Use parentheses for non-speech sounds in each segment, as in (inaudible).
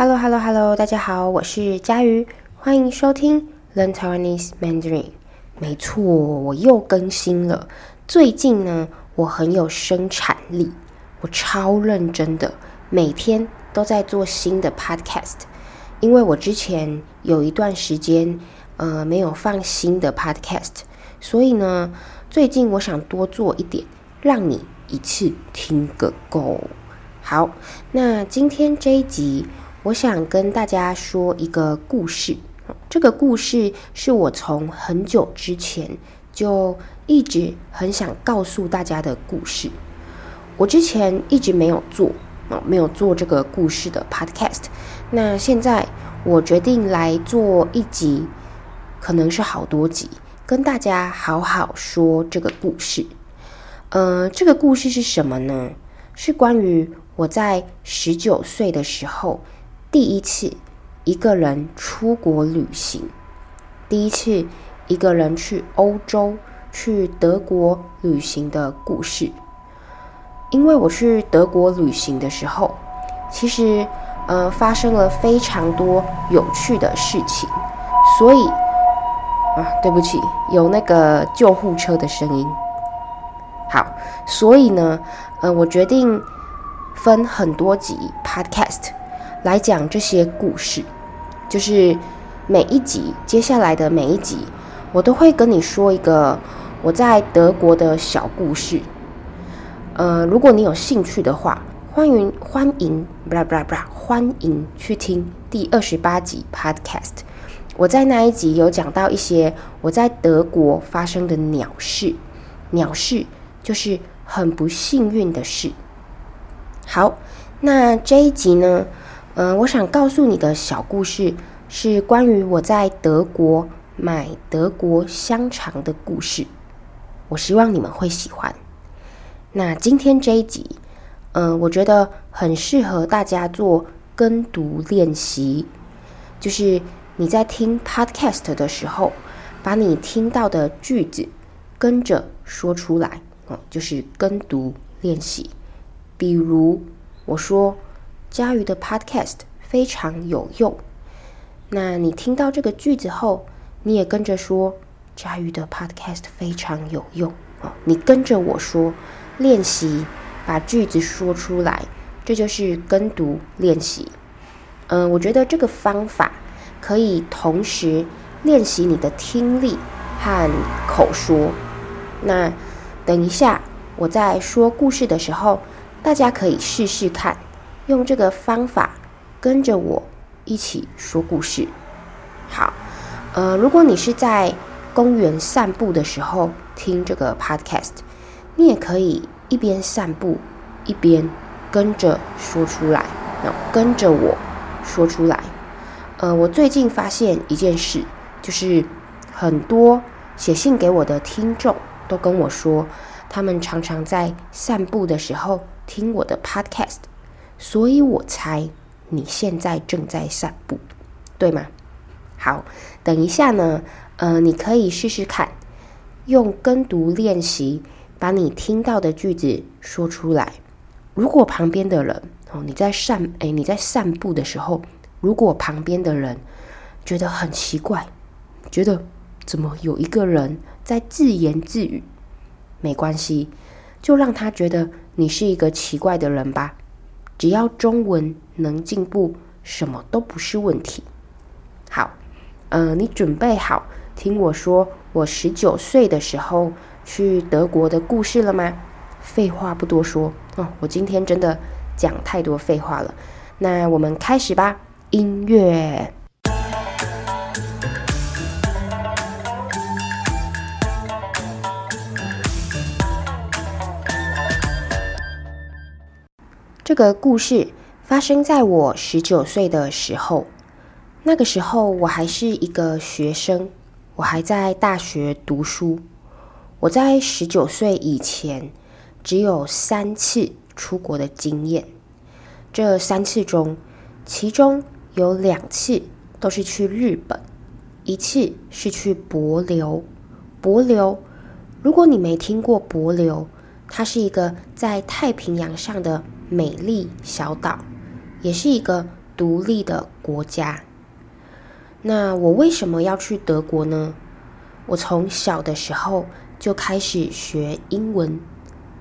Hello，Hello，Hello，大家好，我是佳瑜，欢迎收听 Learn Taiwanese Mandarin。没错，我又更新了。最近呢，我很有生产力，我超认真的，每天都在做新的 Podcast。因为我之前有一段时间，呃，没有放新的 Podcast，所以呢，最近我想多做一点，让你一次听个够。好，那今天这一集。我想跟大家说一个故事，这个故事是我从很久之前就一直很想告诉大家的故事。我之前一直没有做，没有做这个故事的 podcast。那现在我决定来做一集，可能是好多集，跟大家好好说这个故事。呃，这个故事是什么呢？是关于我在十九岁的时候。第一次一个人出国旅行，第一次一个人去欧洲、去德国旅行的故事。因为我去德国旅行的时候，其实呃发生了非常多有趣的事情，所以啊，对不起，有那个救护车的声音。好，所以呢，呃，我决定分很多集 podcast。来讲这些故事，就是每一集，接下来的每一集，我都会跟你说一个我在德国的小故事。呃，如果你有兴趣的话，欢迎欢迎，不啦不啦不啦，欢迎去听第二十八集 Podcast。我在那一集有讲到一些我在德国发生的鸟事，鸟事就是很不幸运的事。好，那这一集呢？嗯、我想告诉你的小故事是关于我在德国买德国香肠的故事。我希望你们会喜欢。那今天这一集，嗯、我觉得很适合大家做跟读练习，就是你在听 podcast 的时候，把你听到的句子跟着说出来，哦，就是跟读练习。比如我说。佳瑜的 Podcast 非常有用。那你听到这个句子后，你也跟着说：“佳瑜的 Podcast 非常有用。”哦，你跟着我说，练习把句子说出来，这就是跟读练习。嗯、我觉得这个方法可以同时练习你的听力和口说。那等一下我在说故事的时候，大家可以试试看。用这个方法跟着我一起说故事。好，呃，如果你是在公园散步的时候听这个 podcast，你也可以一边散步一边跟着说出来，跟着我说出来。呃，我最近发现一件事，就是很多写信给我的听众都跟我说，他们常常在散步的时候听我的 podcast。所以我猜你现在正在散步，对吗？好，等一下呢，呃，你可以试试看，用跟读练习把你听到的句子说出来。如果旁边的人哦，你在散，哎，你在散步的时候，如果旁边的人觉得很奇怪，觉得怎么有一个人在自言自语，没关系，就让他觉得你是一个奇怪的人吧。只要中文能进步，什么都不是问题。好，呃，你准备好听我说我十九岁的时候去德国的故事了吗？废话不多说，哦，我今天真的讲太多废话了。那我们开始吧，音乐。这个故事发生在我十九岁的时候。那个时候我还是一个学生，我还在大学读书。我在十九岁以前只有三次出国的经验。这三次中，其中有两次都是去日本，一次是去帛琉。帛琉，如果你没听过帛琉，它是一个在太平洋上的。美丽小岛，也是一个独立的国家。那我为什么要去德国呢？我从小的时候就开始学英文，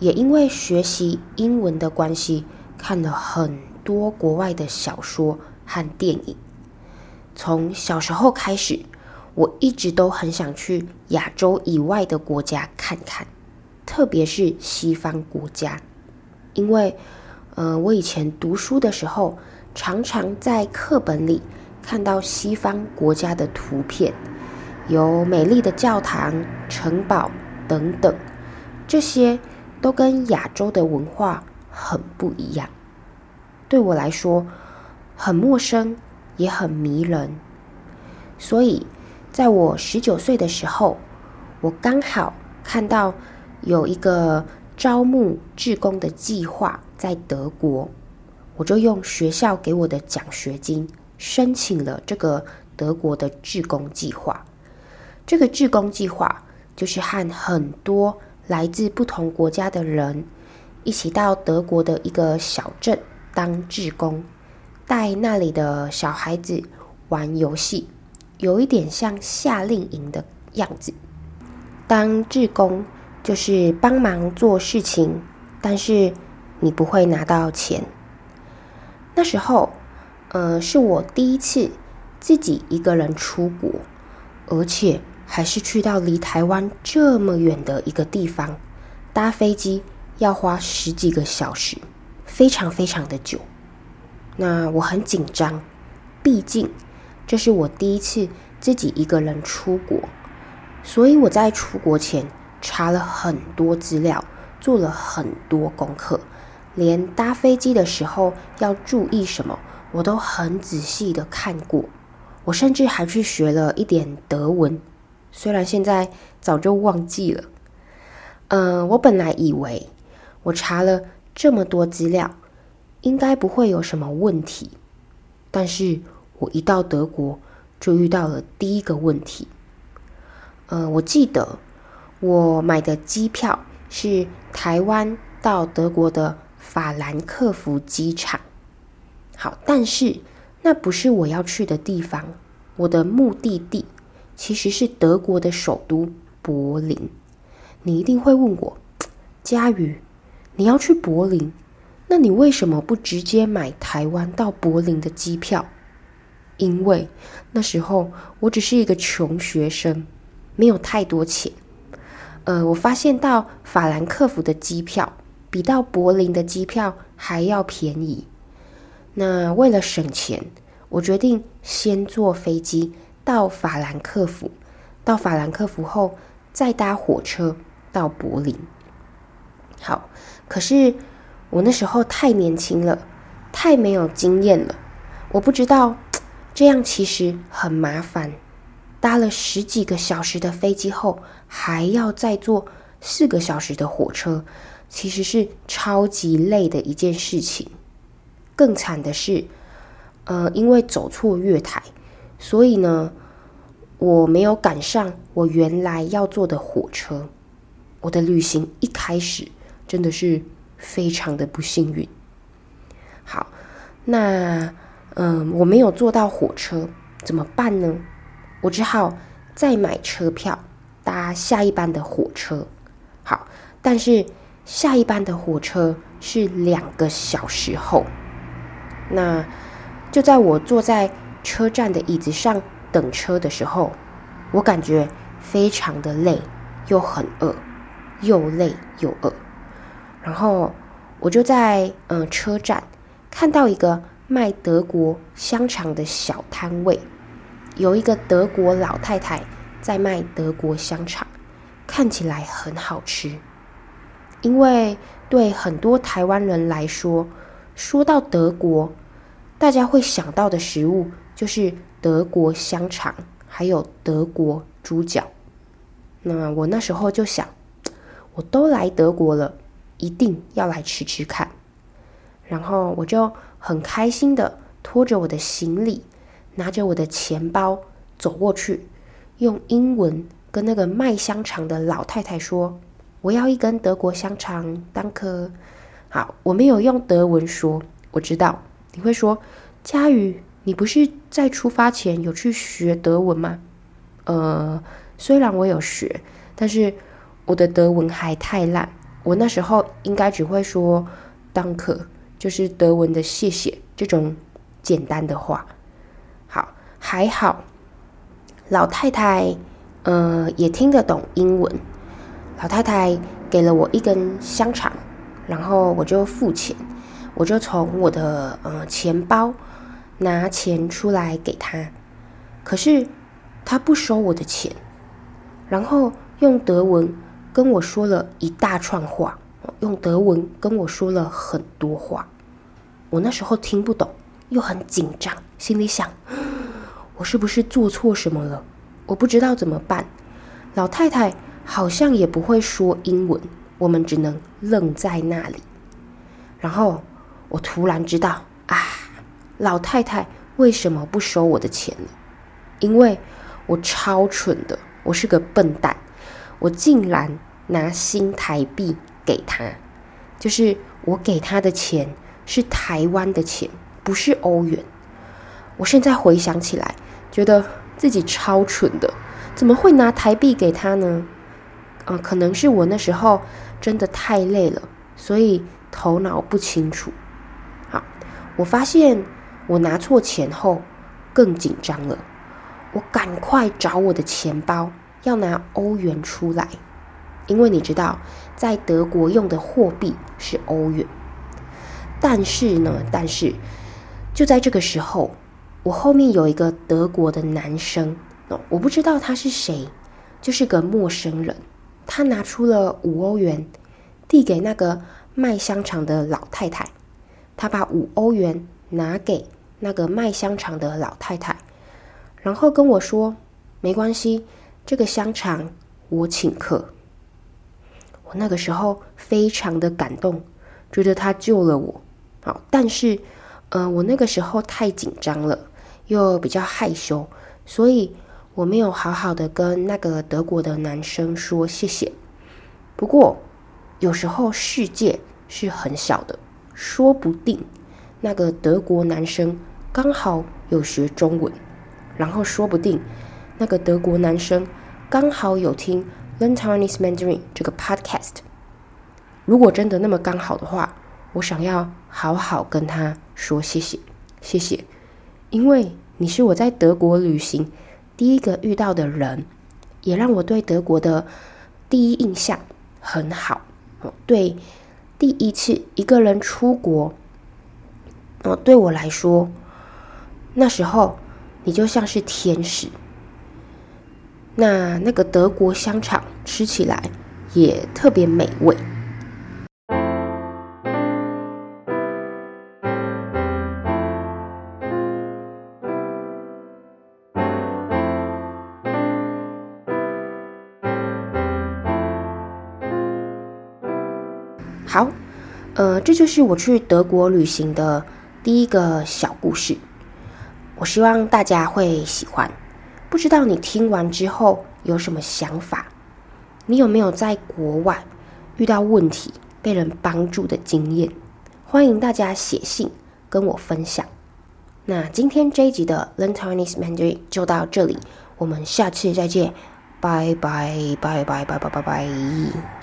也因为学习英文的关系，看了很多国外的小说和电影。从小时候开始，我一直都很想去亚洲以外的国家看看，特别是西方国家，因为，呃，我以前读书的时候，常常在课本里看到西方国家的图片，有美丽的教堂、城堡等等，这些都跟亚洲的文化很不一样，对我来说很陌生。也很迷人，所以在我十九岁的时候，我刚好看到有一个招募志工的计划在德国，我就用学校给我的奖学金申请了这个德国的志工计划。这个志工计划就是和很多来自不同国家的人一起到德国的一个小镇当志工。带那里的小孩子玩游戏，有一点像夏令营的样子。当志工就是帮忙做事情，但是你不会拿到钱。那时候，呃，是我第一次自己一个人出国，而且还是去到离台湾这么远的一个地方，搭飞机要花十几个小时，非常非常的久。那我很紧张，毕竟这是我第一次自己一个人出国，所以我在出国前查了很多资料，做了很多功课，连搭飞机的时候要注意什么，我都很仔细的看过。我甚至还去学了一点德文，虽然现在早就忘记了。嗯、呃，我本来以为我查了这么多资料。应该不会有什么问题，但是我一到德国就遇到了第一个问题。呃，我记得我买的机票是台湾到德国的法兰克福机场。好，但是那不是我要去的地方，我的目的地其实是德国的首都柏林。你一定会问我，佳瑜，你要去柏林？那你为什么不直接买台湾到柏林的机票？因为那时候我只是一个穷学生，没有太多钱。呃，我发现到法兰克福的机票比到柏林的机票还要便宜。那为了省钱，我决定先坐飞机到法兰克福，到法兰克福后再搭火车到柏林。好，可是。我那时候太年轻了，太没有经验了，我不知道 (tsk) 这样其实很麻烦。搭了十几个小时的飞机后，还要再坐四个小时的火车，其实是超级累的一件事情。更惨的是，呃，因为走错月台，所以呢，我没有赶上我原来要坐的火车。我的旅行一开始真的是。非常的不幸运。好，那嗯，我没有坐到火车，怎么办呢？我只好再买车票，搭下一班的火车。好，但是下一班的火车是两个小时后。那就在我坐在车站的椅子上等车的时候，我感觉非常的累，又很饿，又累又饿。然后我就在嗯、车站看到一个卖德国香肠的小摊位，有一个德国老太太在卖德国香肠，看起来很好吃。因为对很多台湾人来说，说到德国，大家会想到的食物就是德国香肠，还有德国猪脚。那我那时候就想，我都来德国了。一定要来吃吃看，然后我就很开心的拖着我的行李，拿着我的钱包走过去，用英文跟那个卖香肠的老太太说：“我要一根德国香肠，当颗。”好，我没有用德文说，我知道你会说：“佳宇，你不是在出发前有去学德文吗？”“呃，虽然我有学，但是我的德文还太烂。我那时候应该只会说 d a n k 就是德文的谢谢这种简单的话。好，还好，老太太，呃，也听得懂英文。老太太给了我一根香肠，然后我就付钱。”我就从我的呃钱包拿钱出来给她，可是她不收我的钱，然后用德文跟我说了一大串话，用德文跟我说了很多话。我那时候听不懂，又很紧张，心里想：(gasps) 我是不是做错什么了？我不知道怎么办。老太太好像也不会说英文，我们只能愣在那里，然后。我突然知道啊，老太太为什么不收我的钱了？因为我超蠢的，我是个笨蛋，我竟然拿新台币给她，就是我给她的钱是台湾的钱，不是欧元。我现在回想起来，觉得自己超蠢的，怎么会拿台币给她呢？嗯、可能是我那时候真的太累了，所以头脑不清楚。好我发现我拿错钱后更紧张了，我赶快找我的钱包，要拿欧元出来，因为你知道，在德国用的货币是欧元。但是呢，但是就在这个时候，我后面有一个德国的男生，我不知道他是谁，就是个陌生人。他拿出了五欧元，递给那个卖香肠的老太太。他把五欧元拿给那个卖香肠的老太太，然后跟我说：“没关系，这个香肠我请客。”我那个时候非常的感动，觉得他救了我。好，但是，呃，我那个时候太紧张了，又比较害羞，所以我没有好好的跟那个德国的男生说谢谢。不过，有时候世界是很小的。说不定那个德国男生刚好有学中文，然后说不定那个德国男生刚好有听 Learn Taiwanese Mandarin 这个 podcast。如果真的那么刚好的话，我想要好好跟他说谢谢，谢谢，因为你是我在德国旅行第一个遇到的人，也让我对德国的第一印象很好。对。第一次一个人出国，哦，对我来说，那时候你就像是天使。那那个德国香肠吃起来也特别美味。好，呃，这就是我去德国旅行的第一个小故事。我希望大家会喜欢。不知道你听完之后有什么想法？你有没有在国外遇到问题被人帮助的经验？欢迎大家写信跟我分享。那今天这一集的 Learn Chinese Mandarin 就到这里，我们下次再见，拜拜拜拜拜拜拜拜。